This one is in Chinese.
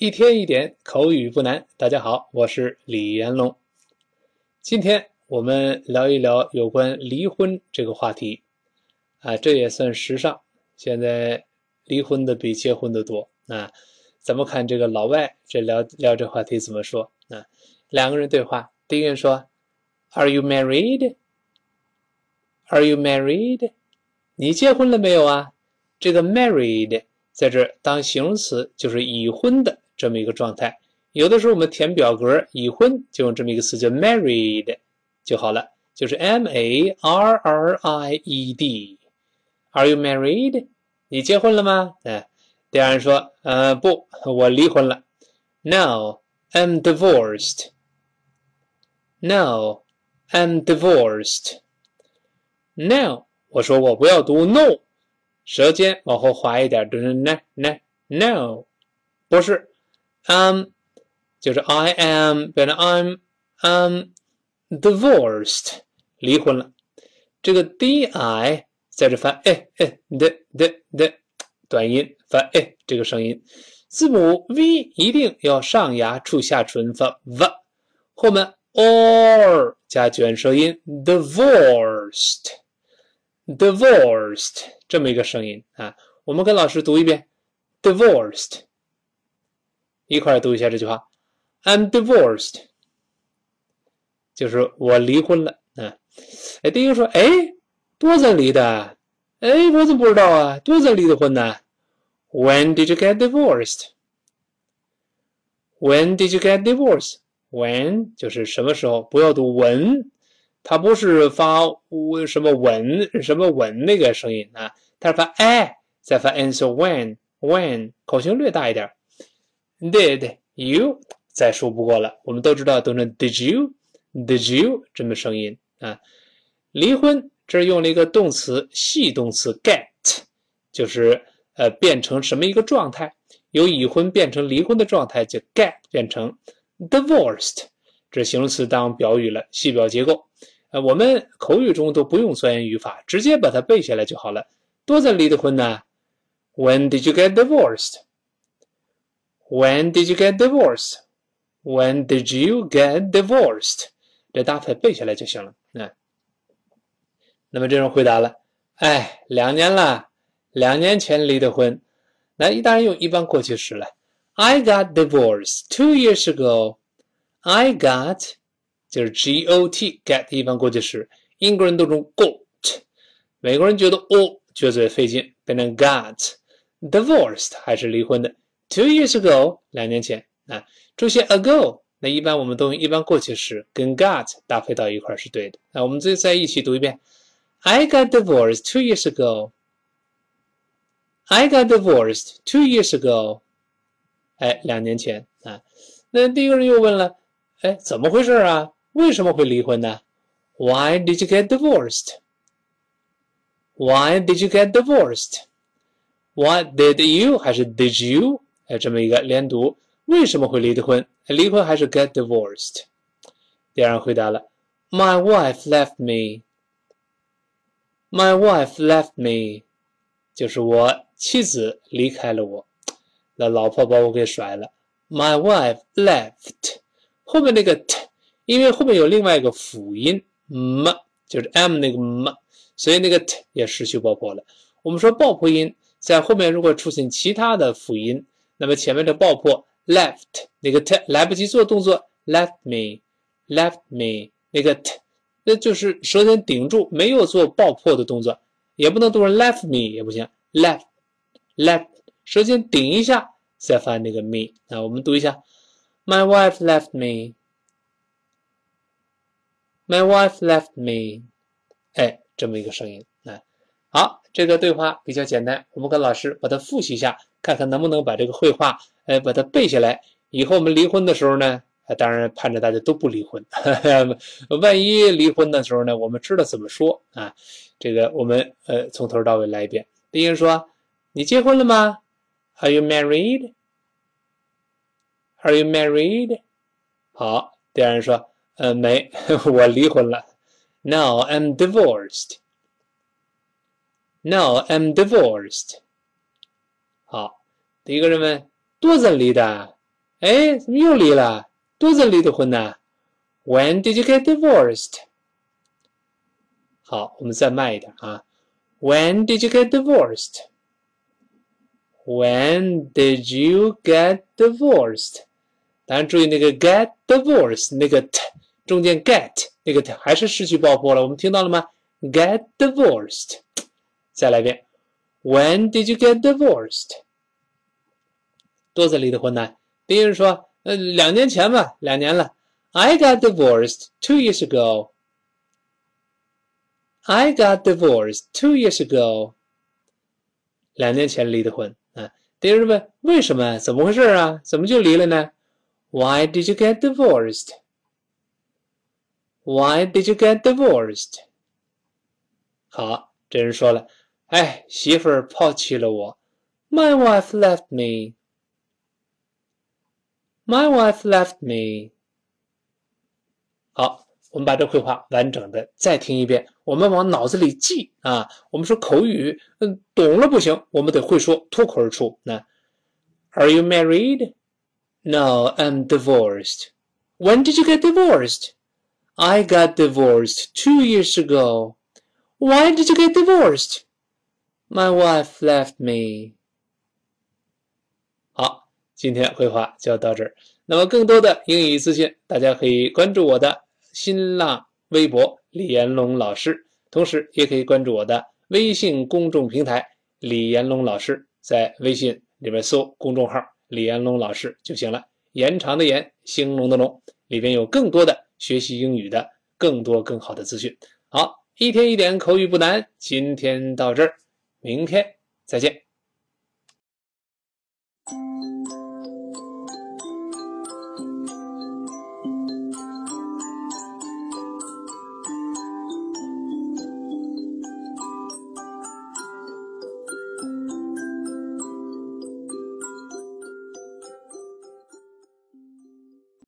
一天一点口语不难。大家好，我是李延龙。今天我们聊一聊有关离婚这个话题啊，这也算时尚。现在离婚的比结婚的多啊。怎么看这个老外这聊聊这话题怎么说啊？两个人对话，第一人说：“Are you married? Are you married? 你结婚了没有啊？”这个 married 在这当形容词就是已婚的。这么一个状态，有的时候我们填表格已婚就用这么一个词叫 married 就好了，就是 M A R R I E D。Are you married？你结婚了吗？哎，第二人说，呃，不，我离婚了。No，I'm divorced。No，I'm divorced。No，我说我不要读 no，舌尖往后滑一点，读成 n n no，不是。um，就是 I am 变成 I'm um divorced，离婚了。这个 di 在这发哎哎的的的短音发哎这个声音，字母 v 一定要上牙触下唇发 v，后面 or 加卷舌音 divorced，divorced 这么一个声音啊。我们跟老师读一遍 divorced。一块读一下这句话：“I'm divorced。”就是我离婚了。嗯，哎，第一个说：“哎，多早离的？哎，我怎么不知道啊？多早离的婚呢？”When did you get divorced？When did you get divorced？When 就是什么时候？不要读文，它不是发什么文什么文那个声音啊，它是发哎，再发 answer when when 口型略大一点。Did you 再说不过了，我们都知道读成 Did you，Did you 这么声音啊？离婚这儿用了一个动词，系动词 get，就是呃变成什么一个状态？由已婚变成离婚的状态，就 get 变成 divorced，这形容词当表语了，系表结构。呃，我们口语中都不用钻研语法，直接把它背下来就好了。多早离的婚呢？When did you get divorced？divorced？When did you get divorced? When did you get divorced? 这搭配背下来就行了。嗯，那么这种回答了，哎，两年了，两年前离的婚。那当然用一般过去时了。I got divorced two years ago. I got 就是 G O T get 一般过去时，英国人都用 got，美国人觉得 o 撅嘴费劲，变成 got divorced 还是离婚的。 Two years ago，两年前啊，出现 ago，那一般我们都用一般过去时跟 got 搭配到一块是对的。那我们再再一起读一遍：I got divorced two years ago. I got divorced two years ago. 哎，两年前啊。那第一个人又问了：哎，怎么回事啊？为什么会离婚呢？Why did you get divorced? Why did you get divorced? What did you 还是 did you？ 哎，这么一个连读，为什么会离的婚？离婚还是 get divorced？第二人回答了：My wife left me. My wife left me，就是我妻子离开了我，那老婆把我给甩了。My wife left，后面那个 t，因为后面有另外一个辅音 m，就是 m 那个 m，所以那个 t 也失去爆破了。我们说爆破音在后面如果出现其他的辅音。那么前面的爆破 left 那个 t 来不及做动作 left me left me 那个 t 那就是舌尖顶住没有做爆破的动作，也不能读成 left me 也不行 left left 舌尖顶一下再发那个 me 啊，我们读一下 My wife left me My wife left me 哎，这么一个声音来，好，这个对话比较简单，我们跟老师把它复习一下。看看能不能把这个绘画，哎，把它背下来。以后我们离婚的时候呢，当然盼着大家都不离婚。万一离婚的时候呢，我们知道怎么说啊？这个我们呃从头到尾来一遍。第一个说：“你结婚了吗？”Are you married? Are you married? 好，第二人说：“呃，没，我离婚了。”Now I'm divorced. No, I'm divorced. 好，第一个人问多早离的 哎，怎么又离了？多久离的婚呢？When did you get divorced？好，我们再慢一点啊。When did you get divorced？When did you get divorced？当然，注意那个 get divorced 那个 t 中间 get 那个 t 还是失去爆破了。我们听到了吗？Get divorced。 再来一遍。When did you get divorced？多久离的婚呢？第一人说，呃，两年前吧，两年了。I got divorced two years ago. I got divorced two years ago. 两年前离的婚啊。第二人问，为什么？怎么回事啊？怎么就离了呢？Why did you get divorced? Why did you get divorced? 好，这人说了， 哎，媳妇儿抛弃了我。My wife left me. My wife left me。好，我们把这绘画完整的再听一遍，我们往脑子里记啊。我们说口语，嗯，懂了不行，我们得会说，脱口而出。那，Are you married? No, I'm divorced. When did you get divorced? I got divorced two years ago. Why did you get divorced? My wife left me. 好。今天绘画就到这儿。那么更多的英语资讯，大家可以关注我的新浪微博李延龙老师，同时也可以关注我的微信公众平台李延龙老师，在微信里面搜公众号李延龙老师就行了。延长的延，兴隆的隆，里边有更多的学习英语的更多更好的资讯。好，一天一点口语不难，今天到这儿，明天再见。